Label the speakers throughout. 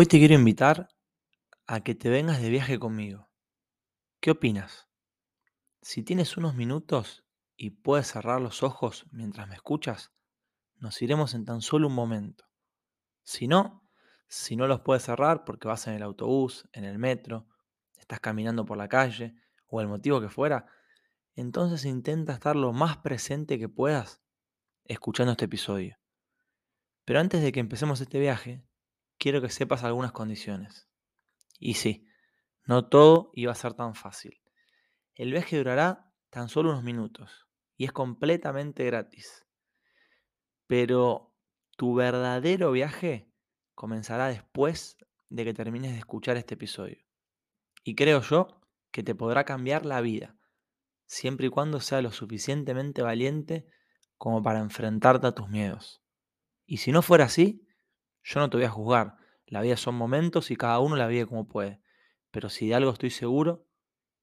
Speaker 1: Hoy te quiero invitar a que te vengas de viaje conmigo. ¿Qué opinas? Si tienes unos minutos y puedes cerrar los ojos mientras me escuchas, nos iremos en tan solo un momento. Si no, si no los puedes cerrar porque vas en el autobús, en el metro, estás caminando por la calle o el motivo que fuera, entonces intenta estar lo más presente que puedas escuchando este episodio. Pero antes de que empecemos este viaje, quiero que sepas algunas condiciones. Y sí, no todo iba a ser tan fácil. El viaje durará tan solo unos minutos y es completamente gratis. Pero tu verdadero viaje comenzará después de que termines de escuchar este episodio. Y creo yo que te podrá cambiar la vida, siempre y cuando sea lo suficientemente valiente como para enfrentarte a tus miedos. Y si no fuera así, yo no te voy a juzgar. La vida son momentos y cada uno la vive como puede. Pero si de algo estoy seguro,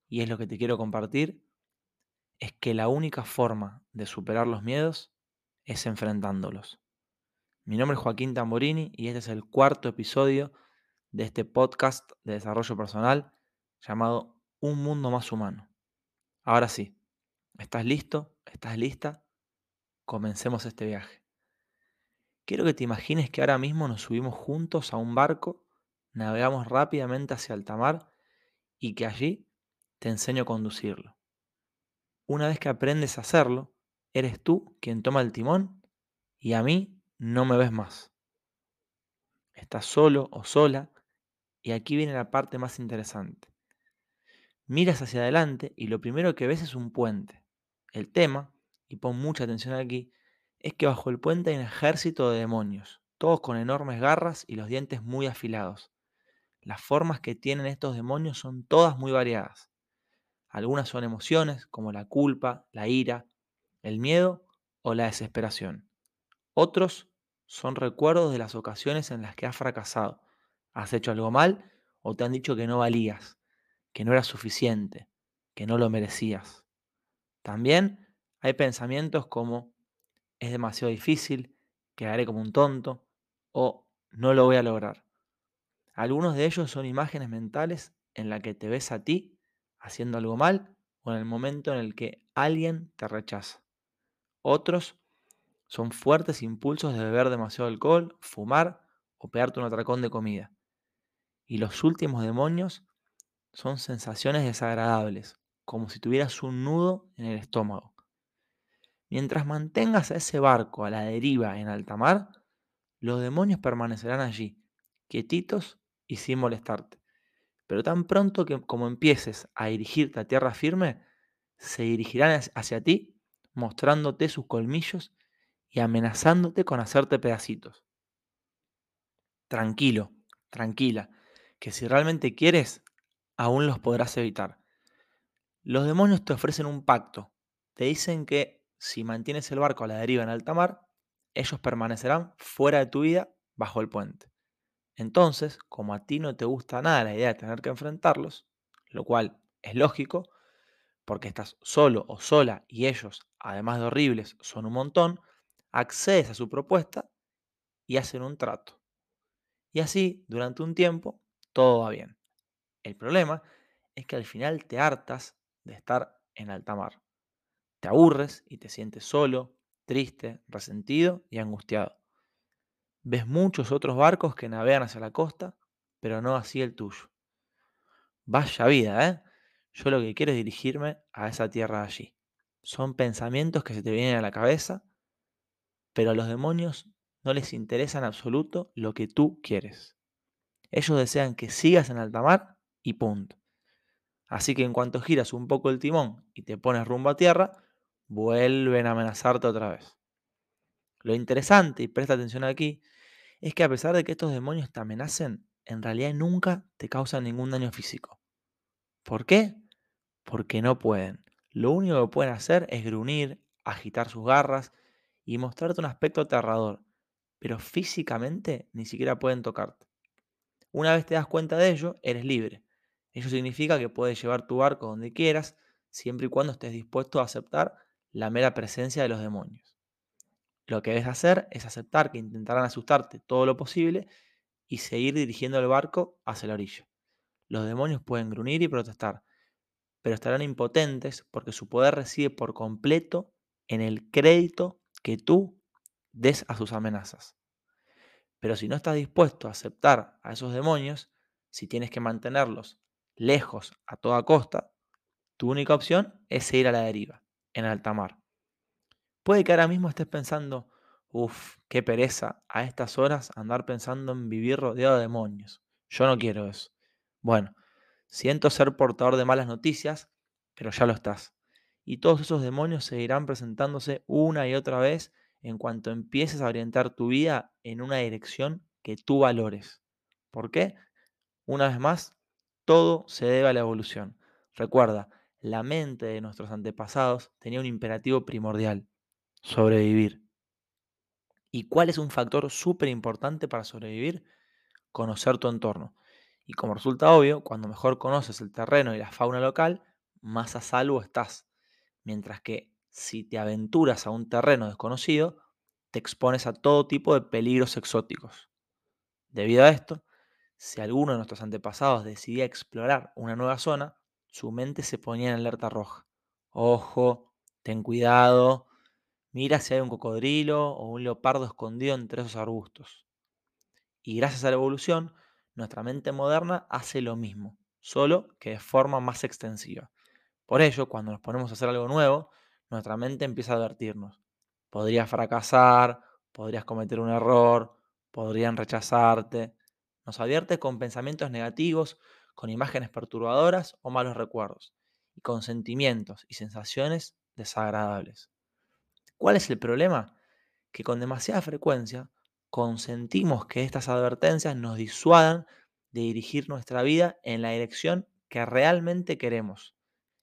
Speaker 1: y es lo que te quiero compartir, es que la única forma de superar los miedos es enfrentándolos. Mi nombre es Joaquín Tamborini y este es el cuarto episodio de este podcast de desarrollo personal llamado Un Mundo Más Humano. Ahora sí, ¿estás listo? ¿Estás lista? Comencemos este viaje. Quiero que te imagines que ahora mismo nos subimos juntos a un barco, navegamos rápidamente hacia alta mar y que allí te enseño a conducirlo. Una vez que aprendes a hacerlo, eres tú quien toma el timón y a mí no me ves más. Estás solo o sola y aquí viene la parte más interesante. Miras hacia adelante y lo primero que ves es un puente. El tema, y pon mucha atención aquí, es que bajo el puente hay un ejército de demonios, todos con enormes garras y los dientes muy afilados. Las formas que tienen estos demonios son todas muy variadas. Algunas son emociones como la culpa, la ira, el miedo o la desesperación. Otros son recuerdos de las ocasiones en las que has fracasado, has hecho algo mal o te han dicho que no valías, que no eras suficiente, que no lo merecías. También hay pensamientos como es demasiado difícil, quedaré como un tonto o no lo voy a lograr. Algunos de ellos son imágenes mentales en las que te ves a ti haciendo algo mal o en el momento en el que alguien te rechaza. Otros son fuertes impulsos de beber demasiado alcohol, fumar o pegarte un atracón de comida. Y los últimos demonios son sensaciones desagradables, como si tuvieras un nudo en el estómago. Mientras mantengas a ese barco a la deriva en alta mar, los demonios permanecerán allí, quietitos y sin molestarte. Pero tan pronto que como empieces a dirigirte a tierra firme, se dirigirán hacia ti, mostrándote sus colmillos y amenazándote con hacerte pedacitos. Tranquilo, tranquila, que si realmente quieres, aún los podrás evitar. Los demonios te ofrecen un pacto. Te dicen que si mantienes el barco a la deriva en alta mar, ellos permanecerán fuera de tu vida bajo el puente. Entonces, como a ti no te gusta nada la idea de tener que enfrentarlos, lo cual es lógico, porque estás solo o sola y ellos, además de horribles, son un montón, accedes a su propuesta y hacen un trato. Y así, durante un tiempo, todo va bien. El problema es que al final te hartas de estar en alta mar. Te aburres y te sientes solo, triste, resentido y angustiado. Ves muchos otros barcos que navegan hacia la costa, pero no así el tuyo. Vaya vida, ¿eh? Yo lo que quiero es dirigirme a esa tierra allí. Son pensamientos que se te vienen a la cabeza, pero a los demonios no les interesa en absoluto lo que tú quieres. Ellos desean que sigas en alta mar y punto. Así que en cuanto giras un poco el timón y te pones rumbo a tierra, vuelven a amenazarte otra vez. Lo interesante, y presta atención aquí, es que a pesar de que estos demonios te amenacen, en realidad nunca te causan ningún daño físico. ¿Por qué? Porque no pueden. Lo único que pueden hacer es gruñir, agitar sus garras y mostrarte un aspecto aterrador, pero físicamente ni siquiera pueden tocarte. Una vez te das cuenta de ello, eres libre. Eso significa que puedes llevar tu barco donde quieras, siempre y cuando estés dispuesto a aceptar la mera presencia de los demonios. Lo que debes hacer es aceptar que intentarán asustarte todo lo posible y seguir dirigiendo el barco hacia la orilla. Los demonios pueden gruñir y protestar, pero estarán impotentes porque su poder reside por completo en el crédito que tú des a sus amenazas. Pero si no estás dispuesto a aceptar a esos demonios, si tienes que mantenerlos lejos a toda costa, tu única opción es seguir a la deriva, en alta mar. Puede que ahora mismo estés pensando, uff, qué pereza a estas horas andar pensando en vivir rodeado de demonios. Yo no quiero eso. Bueno, siento ser portador de malas noticias, pero ya lo estás. Y todos esos demonios seguirán presentándose una y otra vez en cuanto empieces a orientar tu vida en una dirección que tú valores. ¿Por qué? Una vez más, todo se debe a la evolución. Recuerda, la mente de nuestros antepasados tenía un imperativo primordial, sobrevivir. ¿Y cuál es un factor súper importante para sobrevivir? Conocer tu entorno. Y como resulta obvio, cuando mejor conoces el terreno y la fauna local, más a salvo estás. Mientras que si te aventuras a un terreno desconocido, te expones a todo tipo de peligros exóticos. Debido a esto, si alguno de nuestros antepasados decidía explorar una nueva zona, su mente se ponía en alerta roja. Ojo, ten cuidado, Mira si hay un cocodrilo o un leopardo escondido entre esos arbustos. Y gracias a la evolución, nuestra mente moderna hace lo mismo, solo que de forma más extensiva. Por ello, cuando nos ponemos a hacer algo nuevo, nuestra mente empieza a advertirnos. Podrías fracasar, podrías cometer un error, podrían rechazarte. Nos advierte con pensamientos negativos, con imágenes perturbadoras o malos recuerdos, y con sentimientos y sensaciones desagradables. ¿Cuál es el problema? Que con demasiada frecuencia consentimos que estas advertencias nos disuadan de dirigir nuestra vida en la dirección que realmente queremos.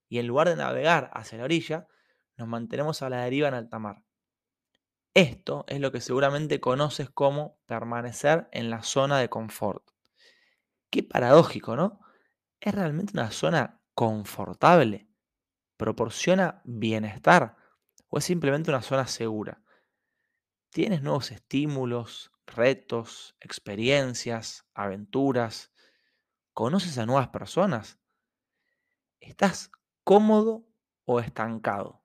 Speaker 1: Y en lugar de navegar hacia la orilla, nos mantenemos a la deriva en alta mar. Esto es lo que seguramente conoces como permanecer en la zona de confort. Qué paradójico, ¿no? ¿Es realmente una zona confortable? ¿Proporciona bienestar? o es simplemente una zona segura? ¿Tienes nuevos estímulos, retos, experiencias, aventuras? ¿Conoces a nuevas personas? ¿Estás cómodo o estancado?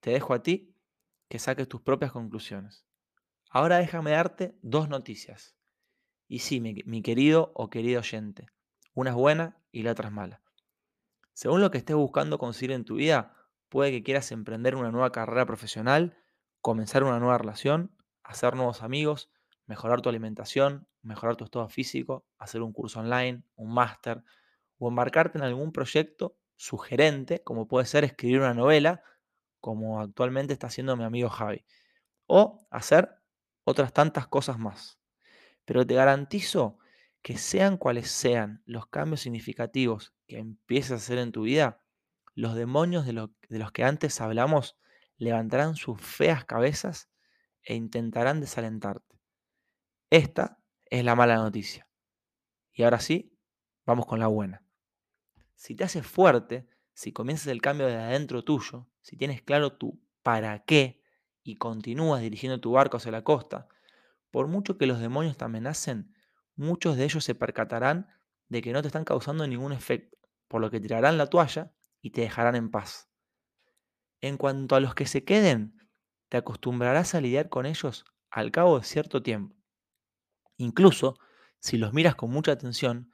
Speaker 1: Te dejo a ti que saques tus propias conclusiones. Ahora déjame darte dos noticias. Y sí, mi, mi querido o querido oyente, una es buena y la otra es mala. Según lo que estés buscando conseguir en tu vida, Puede que quieras emprender una nueva carrera profesional, comenzar una nueva relación, hacer nuevos amigos, mejorar tu alimentación, mejorar tu estado físico, hacer un curso online, un máster o embarcarte en algún proyecto sugerente, como puede ser escribir una novela, como actualmente está haciendo mi amigo Javi, o hacer otras tantas cosas más. Pero te garantizo que sean cuales sean los cambios significativos que empieces a hacer en tu vida, los demonios de, los que antes hablamos levantarán sus feas cabezas e intentarán desalentarte. Esta es la mala noticia. Y ahora sí, vamos con la buena. Si te haces fuerte, si comienzas el cambio de adentro tuyo, si tienes claro tu para qué y continúas dirigiendo tu barco hacia la costa, por mucho que los demonios te amenacen, muchos de ellos se percatarán de que no te están causando ningún efecto, por lo que tirarán la toalla y te dejarán en paz. En cuanto a los que se queden, te acostumbrarás a lidiar con ellos al cabo de cierto tiempo. Incluso, si los miras con mucha atención,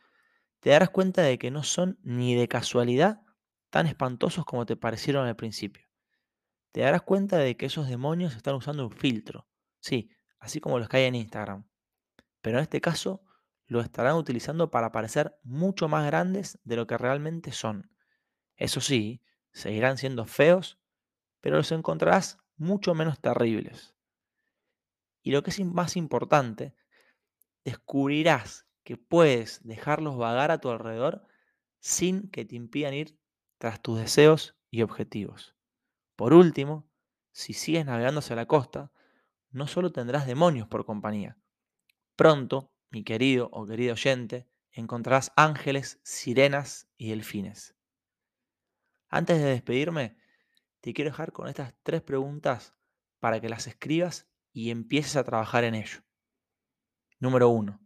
Speaker 1: te darás cuenta de que no son ni de casualidad tan espantosos como te parecieron al principio. Te darás cuenta de que esos demonios están usando un filtro, sí, así como los que hay en Instagram. Pero en este caso, lo estarán utilizando para parecer mucho más grandes de lo que realmente son. Eso sí, seguirán siendo feos, pero los encontrarás mucho menos terribles. Y lo que es más importante, descubrirás que puedes dejarlos vagar a tu alrededor sin que te impidan ir tras tus deseos y objetivos. Por último, si sigues navegando hacia la costa, no solo tendrás demonios por compañía. Pronto, mi querido o querido oyente, encontrarás ángeles, sirenas y delfines. Antes de despedirme, te quiero dejar con estas tres preguntas para que las escribas y empieces a trabajar en ello. Número uno,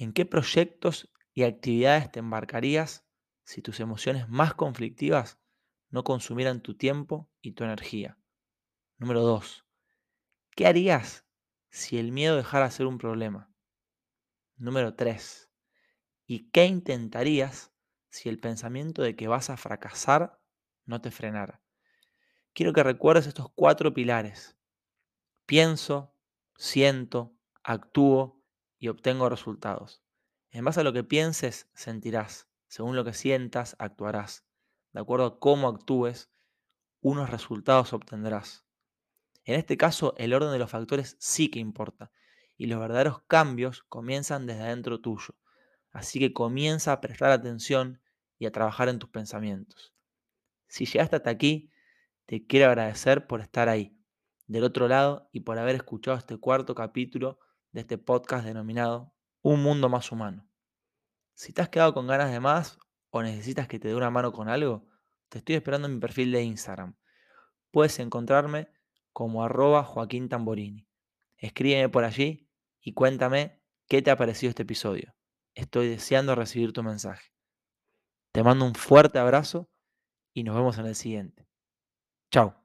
Speaker 1: ¿En qué proyectos y actividades te embarcarías si tus emociones más conflictivas no consumieran tu tiempo y tu energía? Número 2. ¿Qué harías si el miedo dejara de ser un problema? Número 3. ¿Y qué intentarías si el pensamiento de que vas a fracasar no te frenara? Quiero que recuerdes estos cuatro pilares. Pienso, siento, actúo y obtengo resultados. En base a lo que pienses, sentirás. Según lo que sientas, actuarás. De acuerdo a cómo actúes, unos resultados obtendrás. En este caso, el orden de los factores sí que importa, y los verdaderos cambios comienzan desde adentro tuyo. Así que comienza a prestar atención y a trabajar en tus pensamientos. Si llegaste hasta aquí, te quiero agradecer por estar ahí, del otro lado, y por haber escuchado este cuarto capítulo de este podcast denominado Un Mundo Más Humano. Si te has quedado con ganas de más o necesitas que te dé una mano con algo, te estoy esperando en mi perfil de Instagram. Puedes encontrarme como arroba Joaquín Tamborini. Escríbeme por allí y cuéntame qué te ha parecido este episodio. Estoy deseando recibir tu mensaje. Te mando un fuerte abrazo y nos vemos en el siguiente. Chao.